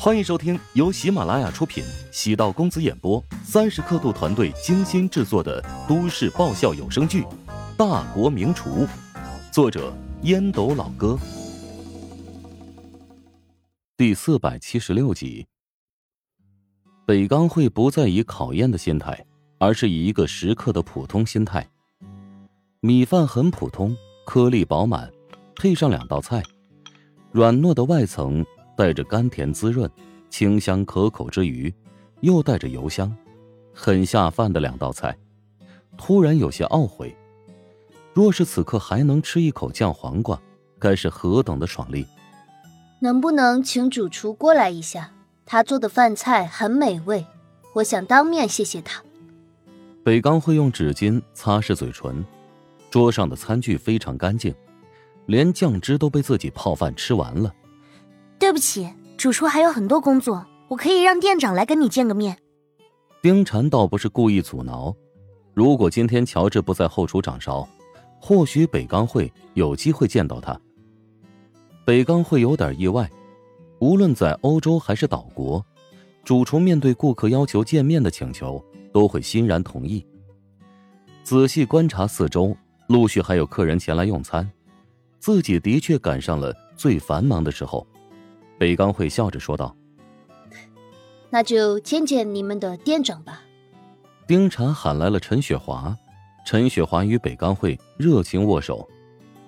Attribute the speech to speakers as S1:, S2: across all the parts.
S1: 欢迎收听由喜马拉雅出品、喜道公子演播、三十刻度团队精心制作的都市爆笑有声剧《大国名厨》，作者烟斗老哥，第四百七十六集。北钢会不再以考验的心态，而是以一个食客的普通心态。米饭很普通，颗粒饱满，配上两道菜，软糯的外层。带着甘甜滋润、清香可口之余，又带着油香，很下饭的两道菜。突然有些懊悔，若是此刻还能吃一口酱黄瓜，该是何等的爽利！
S2: 能不能请主厨过来一下？他做的饭菜很美味，我想当面谢谢他。
S1: 北刚会用纸巾擦拭嘴唇，桌上的餐具非常干净，连酱汁都被自己泡饭吃完了。
S3: 对不起，主厨还有很多工作，我可以让店长来跟你见个面。
S1: 丁禅倒不是故意阻挠，如果今天乔治不在后厨掌勺，或许北钢会有机会见到他。北钢会有点意外，无论在欧洲还是岛国，主厨面对顾客要求见面的请求，都会欣然同意。仔细观察四周，陆续还有客人前来用餐，自己的确赶上了最繁忙的时候。北刚会笑着说道：“
S2: 那就见见你们的店长吧。”
S1: 丁婵喊来了陈雪华，陈雪华与北刚会热情握手。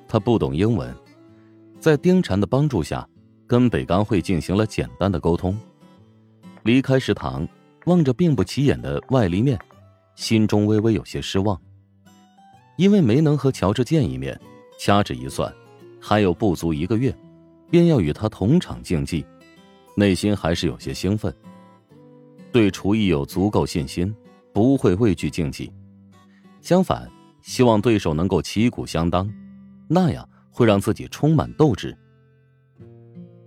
S1: 他不懂英文，在丁婵的帮助下，跟北刚会进行了简单的沟通。离开食堂，望着并不起眼的外立面，心中微微有些失望，因为没能和乔治见一面。掐指一算，还有不足一个月。便要与他同场竞技，内心还是有些兴奋。对厨艺有足够信心，不会畏惧竞技。相反，希望对手能够旗鼓相当，那样会让自己充满斗志。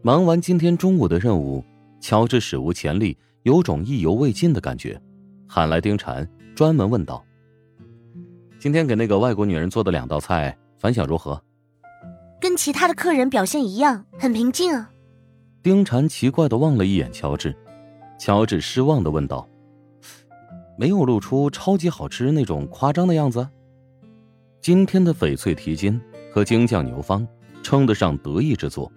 S1: 忙完今天中午的任务，乔治史无前例，有种意犹未尽的感觉，喊来丁禅，专门问道：“今天给那个外国女人做的两道菜，反响如何？”
S3: 跟其他的客人表现一样，很平静啊。
S1: 丁禅奇怪的望了一眼乔治，乔治失望的问道：“没有露出超级好吃那种夸张的样子？”今天的翡翠蹄筋和京酱牛方称得上得意之作，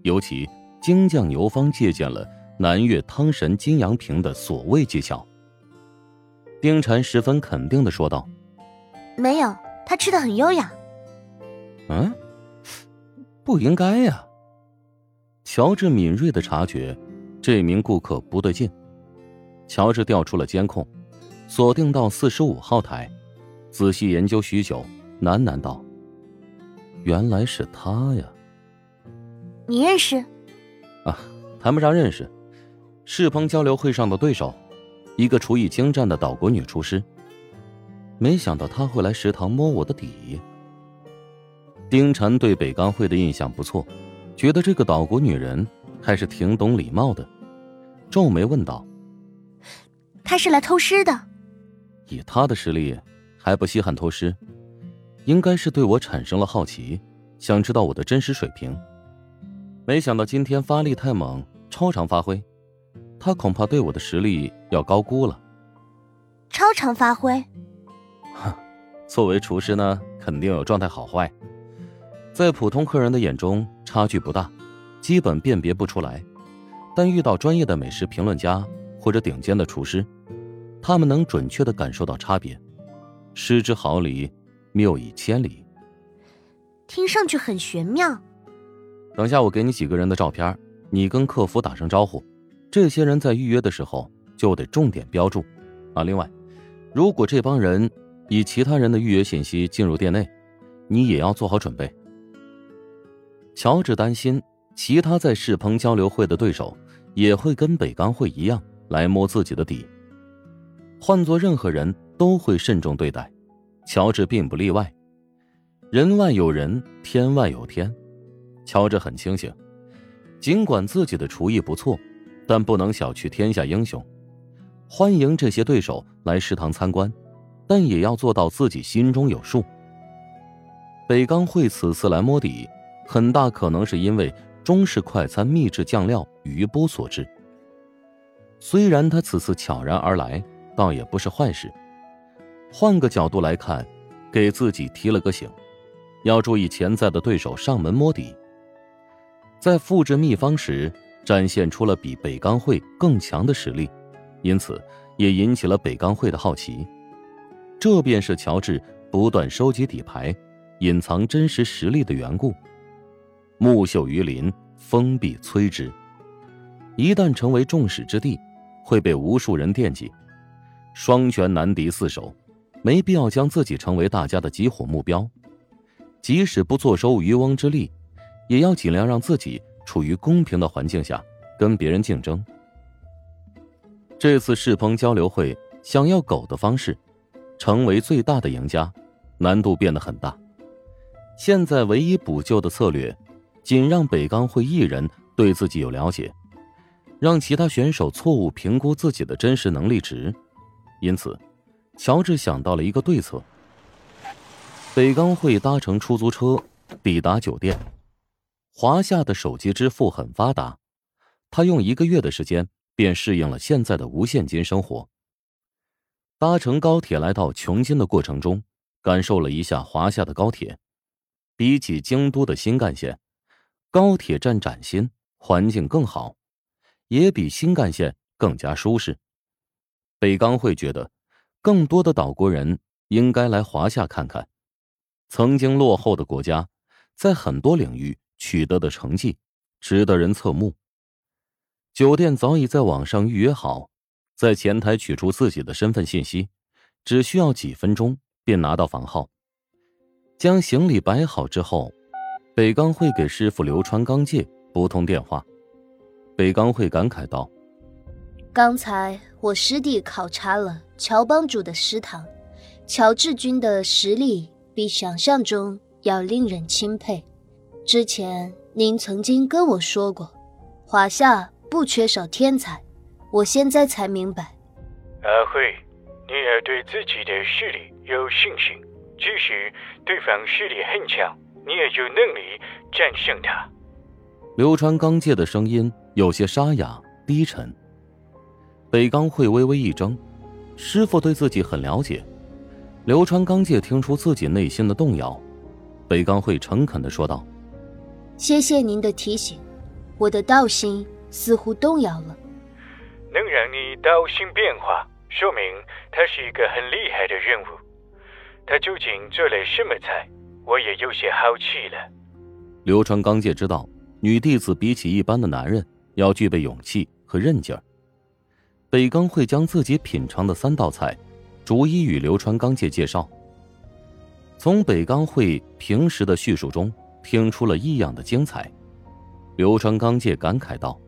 S1: 尤其京酱牛方借鉴了南越汤神金阳平的所谓技巧。丁禅十分肯定的说道：“
S3: 没有，他吃的很优雅。”
S1: 嗯。不应该呀！乔治敏锐的察觉，这名顾客不对劲。乔治调出了监控，锁定到四十五号台，仔细研究许久，喃喃道：“原来是他呀！
S3: 你认识？
S1: 啊，谈不上认识，世鹏交流会上的对手，一个厨艺精湛的岛国女厨师。没想到他会来食堂摸我的底。”丁禅对北钢会的印象不错，觉得这个岛国女人还是挺懂礼貌的，皱眉问道：“
S3: 她是来偷师的？
S1: 以她的实力，还不稀罕偷师？应该是对我产生了好奇，想知道我的真实水平。没想到今天发力太猛，超常发挥，她恐怕对我的实力要高估了。
S3: 超常发挥？
S1: 哼，作为厨师呢，肯定有状态好坏。”在普通客人的眼中，差距不大，基本辨别不出来。但遇到专业的美食评论家或者顶尖的厨师，他们能准确的感受到差别。失之毫厘，谬以千里。
S3: 听上去很玄妙。
S1: 等下我给你几个人的照片，你跟客服打声招呼。这些人在预约的时候就得重点标注。啊，另外，如果这帮人以其他人的预约信息进入店内，你也要做好准备。乔治担心，其他在世鹏交流会的对手也会跟北钢会一样来摸自己的底。换做任何人都会慎重对待，乔治并不例外。人外有人，天外有天。乔治很清醒，尽管自己的厨艺不错，但不能小觑天下英雄。欢迎这些对手来食堂参观，但也要做到自己心中有数。北钢会此次来摸底。很大可能是因为中式快餐秘制酱料余波所致。虽然他此次悄然而来，倒也不是坏事。换个角度来看，给自己提了个醒，要注意潜在的对手上门摸底。在复制秘方时，展现出了比北钢会更强的实力，因此也引起了北钢会的好奇。这便是乔治不断收集底牌、隐藏真实实力的缘故。木秀于林，风必摧之。一旦成为众矢之的，会被无数人惦记。双拳难敌四手，没必要将自己成为大家的集火目标。即使不坐收渔翁之利，也要尽量让自己处于公平的环境下跟别人竞争。这次世鹏交流会想要狗的方式，成为最大的赢家，难度变得很大。现在唯一补救的策略，仅让北钢会一人对自己有了解。让其他选手错误评估自己的真实能力值，因此，乔治想到了一个对策。北钢会搭乘出租车抵达酒店，华夏的手机支付很发达，他用一个月的时间便适应了现在的无现金生活。搭乘高铁来到琼京的过程中，感受了一下华夏的高铁，比起京都的新干线，高铁站崭新，环境更好。也比新干线更加舒适。北钢会觉得，更多的岛国人应该来华夏看看。曾经落后的国家，在很多领域取得的成绩，值得人侧目。酒店早已在网上预约好，在前台取出自己的身份信息，只需要几分钟便拿到房号。将行李摆好之后，北刚会给师傅刘川刚介拨通电话。北刚会感慨道：“
S2: 刚才我师弟考察了乔帮主的食堂，乔志军的实力比想象中要令人钦佩。之前您曾经跟我说过，华夏不缺少天才，我现在才明白。
S4: 阿慧，你要对自己的实力有信心，即使对方实力很强，你也有能力战胜他。”
S1: 流川刚介的声音。有些沙哑低沉。北刚会微微一怔，师傅对自己很了解。流川刚介听出自己内心的动摇，北刚会诚恳的说道：“
S2: 谢谢您的提醒，我的道心似乎动摇了。
S4: 能让你道心变化，说明他是一个很厉害的人物。他究竟做了什么菜？我也有些好奇了。”
S1: 流川刚介知道，女弟子比起一般的男人。要具备勇气和韧劲儿。北刚会将自己品尝的三道菜，逐一与流川刚介介绍。从北刚会平时的叙述中，听出了异样的精彩。流川刚介感慨道：“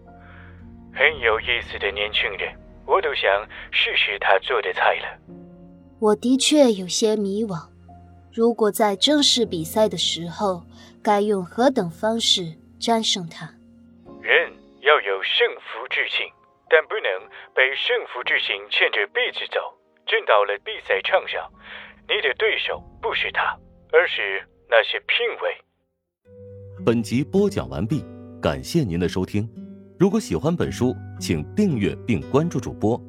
S4: 很有意思的年轻人，我都想试试他做的菜了。”
S2: 我的确有些迷惘，如果在正式比赛的时候，该用何等方式战胜他？
S4: 人要有胜负之心，但不能被胜负之心牵着鼻子走。真到了比赛场上，你的对手不是他，而是那些评委。
S1: 本集播讲完毕，感谢您的收听。如果喜欢本书，请订阅并关注主播。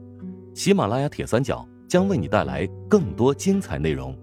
S1: 喜马拉雅铁三角将为你带来更多精彩内容。